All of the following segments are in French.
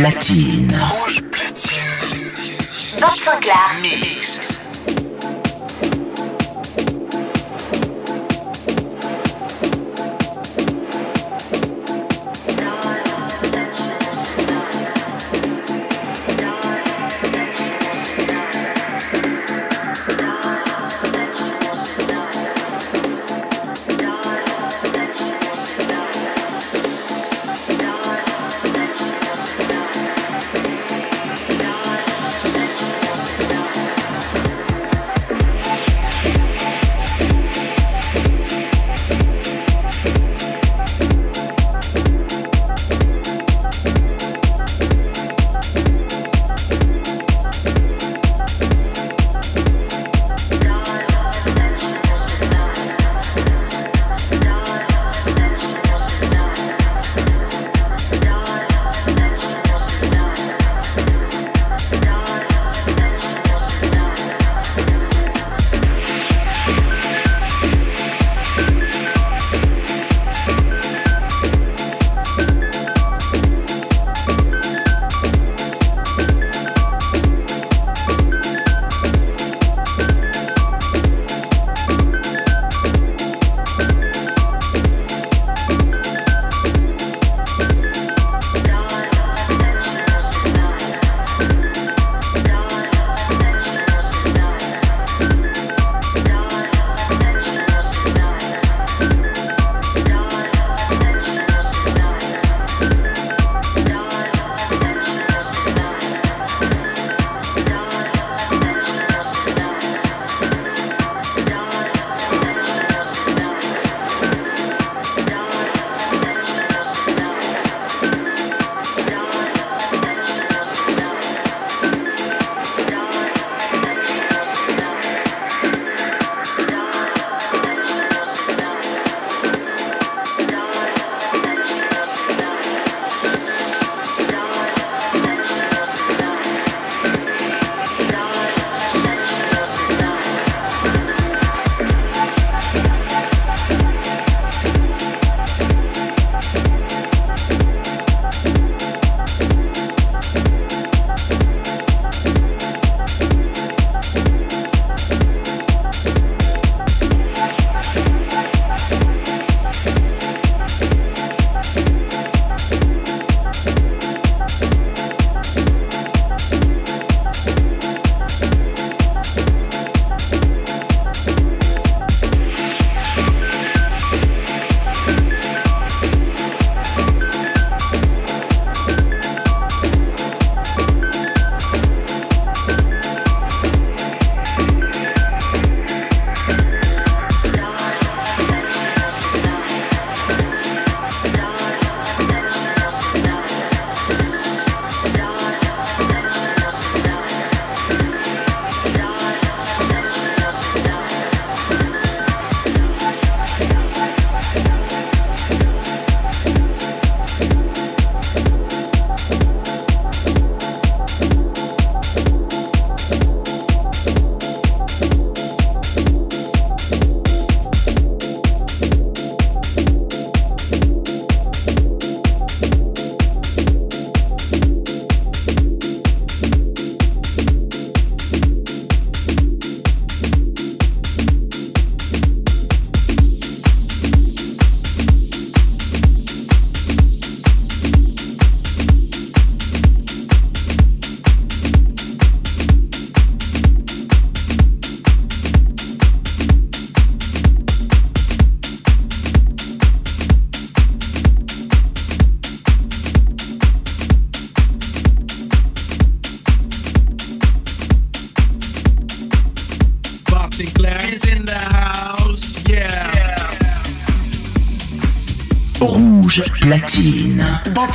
platine. Rouge platine. 25 larmes. Mix.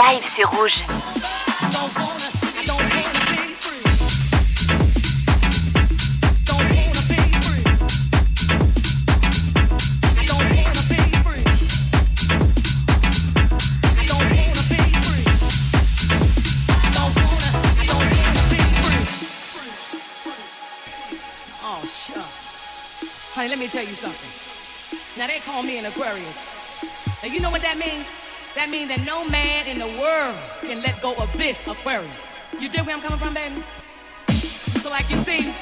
live, c'est rouge. That means that no man in the world can let go of this aquarium. You dig where I'm coming from, baby? So, like you see,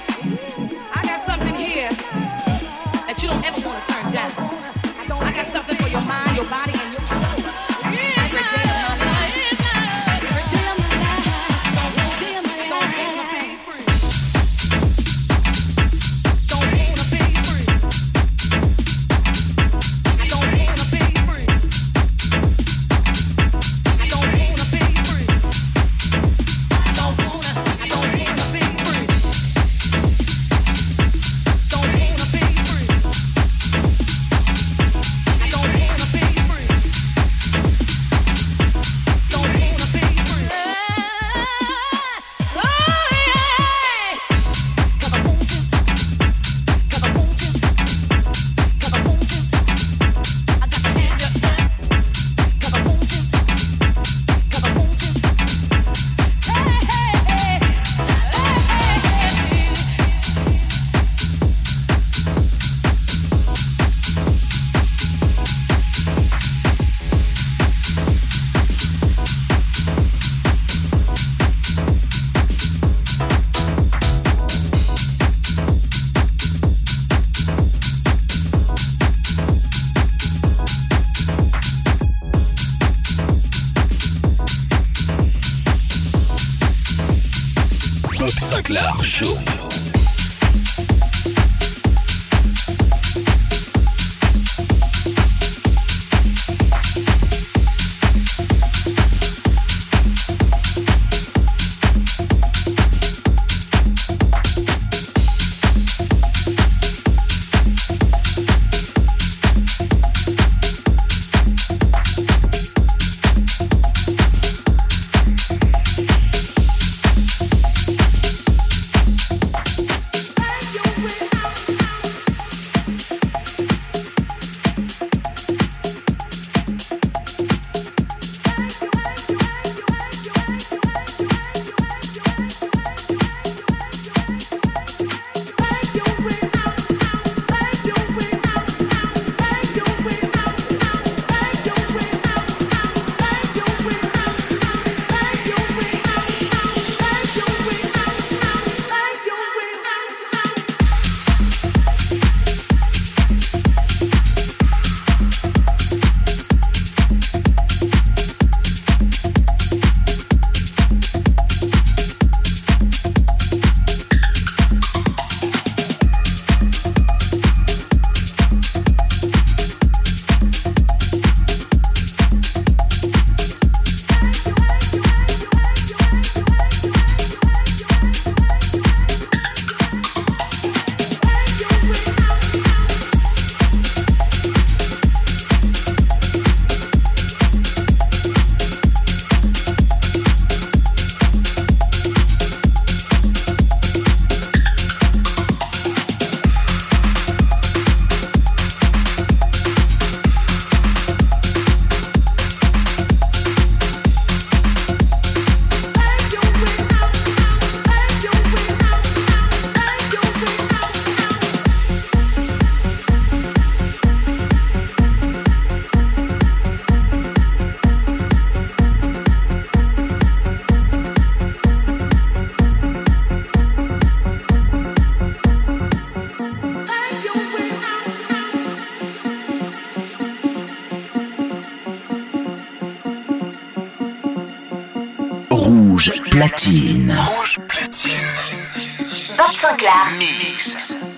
Montclair. Mix.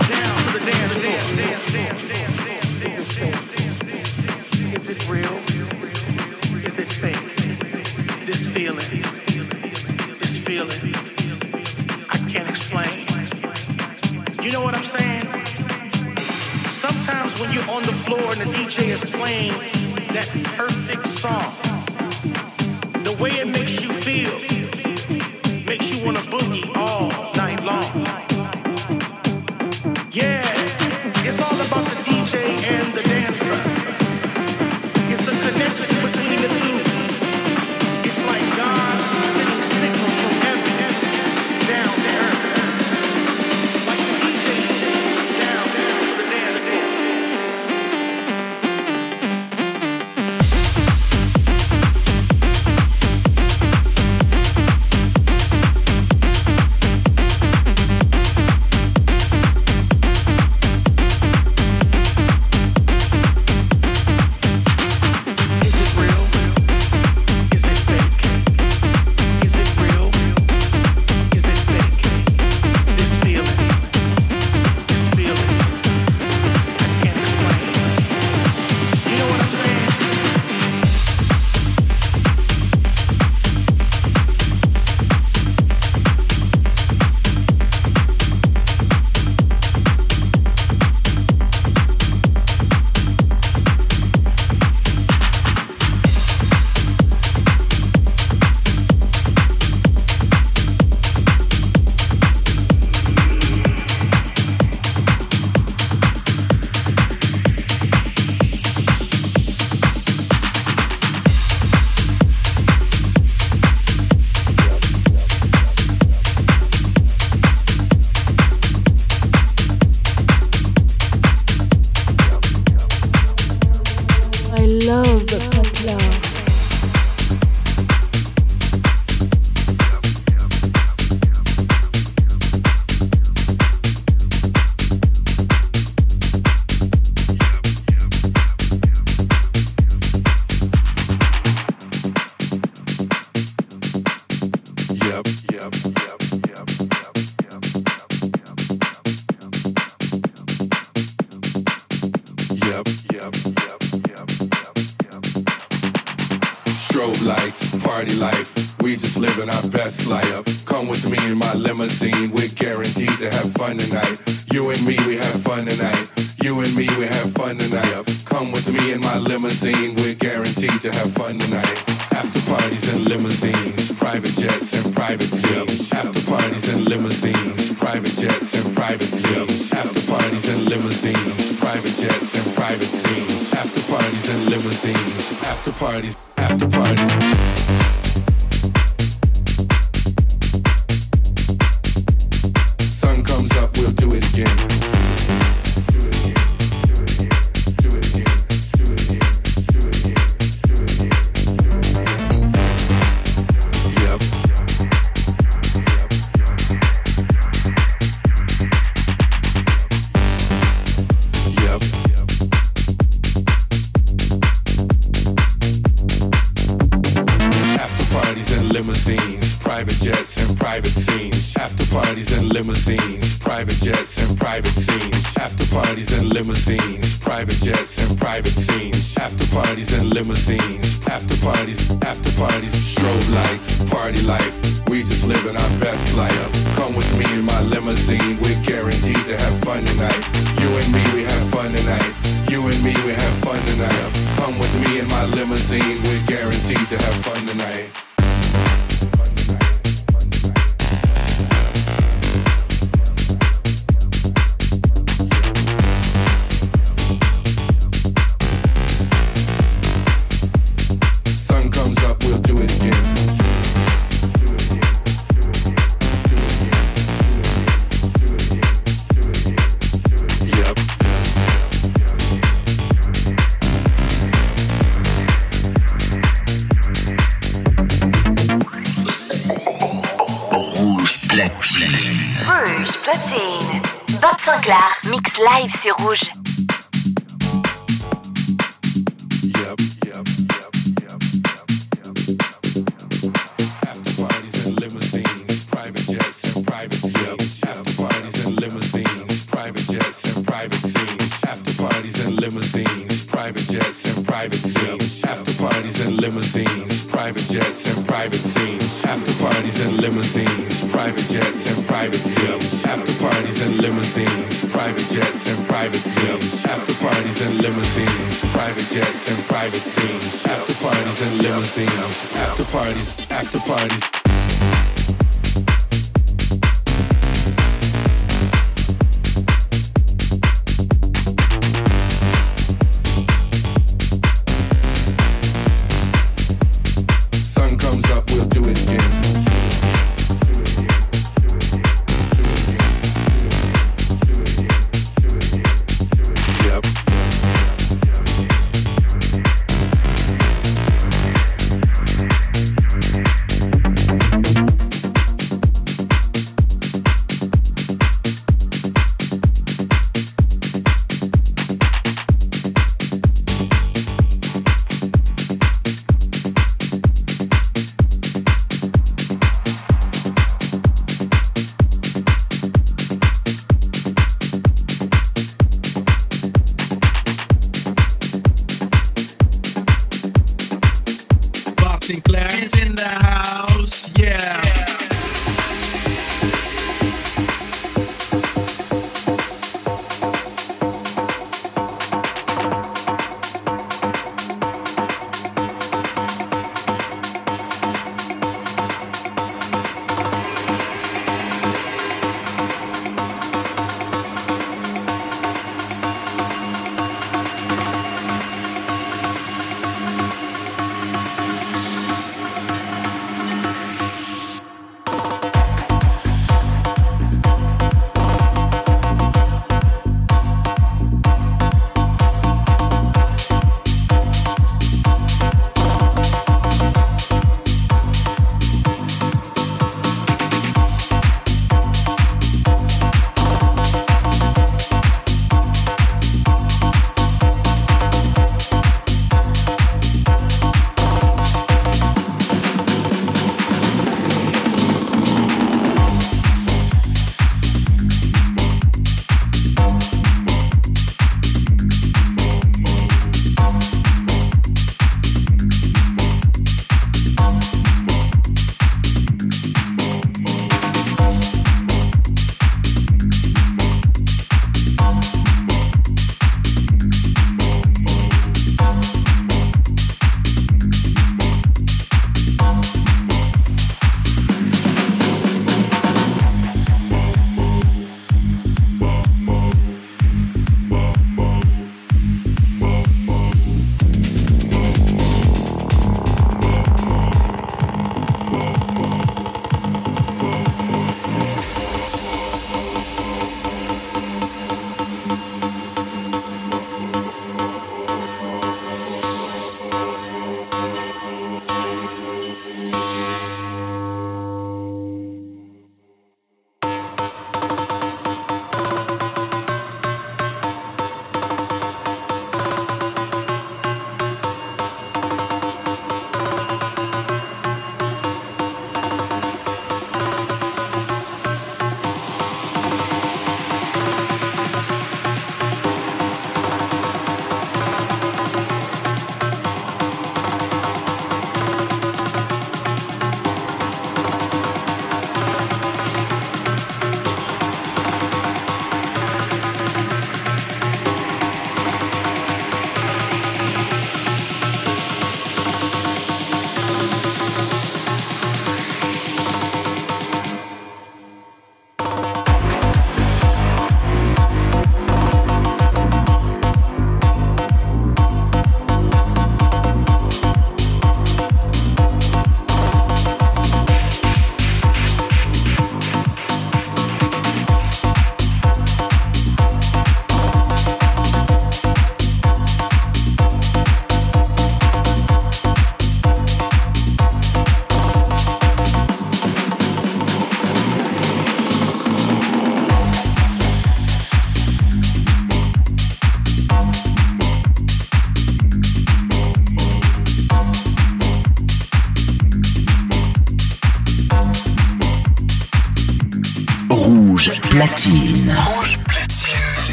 Limousines, private jets and private scenes. After parties and limousines, private jets and private scenes. After parties and limousines, private jets and private scenes. After parties and limousines, after parties, after parties.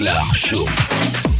Clark Show.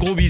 Gros bisous.